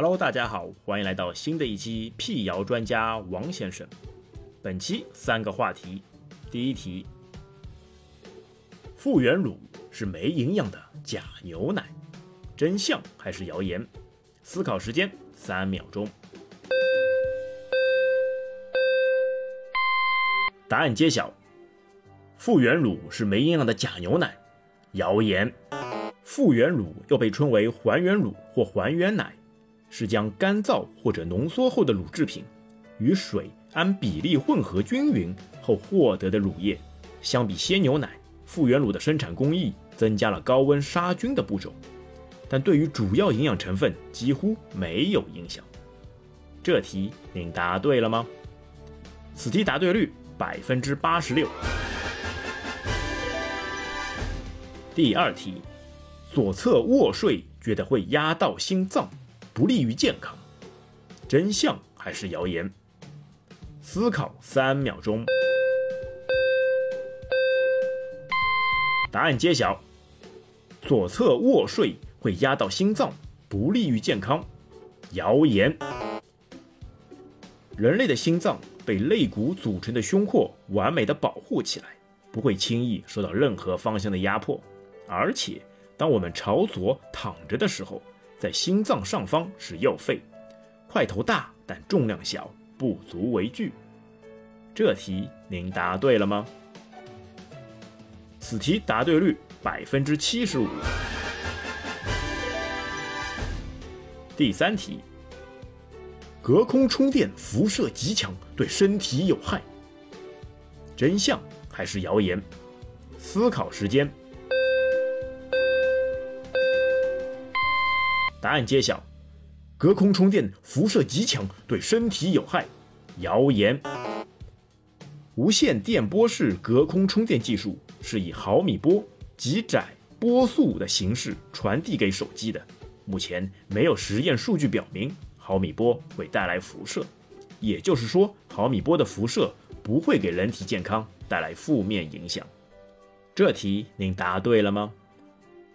Hello，大家好，欢迎来到新的一期辟谣专家王先生。本期三个话题，第一题：复原乳是没营养的假牛奶，真相还是谣言？思考时间三秒钟。答案揭晓：复原乳是没营养的假牛奶，谣言。复原乳又被称为还原乳或还原奶，是将干燥或者浓缩后的乳制品与水按比例混合均匀后获得的乳液。相比鲜牛奶，复原乳的生产工艺增加了高温杀菌的步骤，但对于主要营养成分几乎没有影响。这题您答对了吗？此题答对率百分之八十六。第二题。左侧卧睡觉得会压到心脏，不利于健康，真相还是谣言？思考三秒钟，答案揭晓：左侧卧睡会压到心脏，不利于健康，谣言。人类的心脏被肋骨组成的胸廓完美的保护起来，不会轻易受到任何方向的压迫，而且。当我们朝左躺着的时候，在心脏上方是右肺，块头大但重量小，不足为惧。这题您答对了吗？此题答对率百分之七十五。第三题，隔空充电辐射极强，对身体有害，真相还是谣言？思考时间。答案揭晓：隔空充电辐射极强，对身体有害。谣言。无线电波式隔空充电技术是以毫米波极窄波速的形式传递给手机的。目前没有实验数据表明毫米波会带来辐射，也就是说，毫米波的辐射不会给人体健康带来负面影响。这题您答对了吗？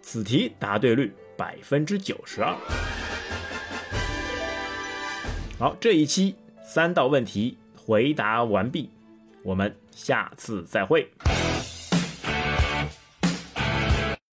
此题答对率。百分之九十二。好，这一期三道问题回答完毕，我们下次再会。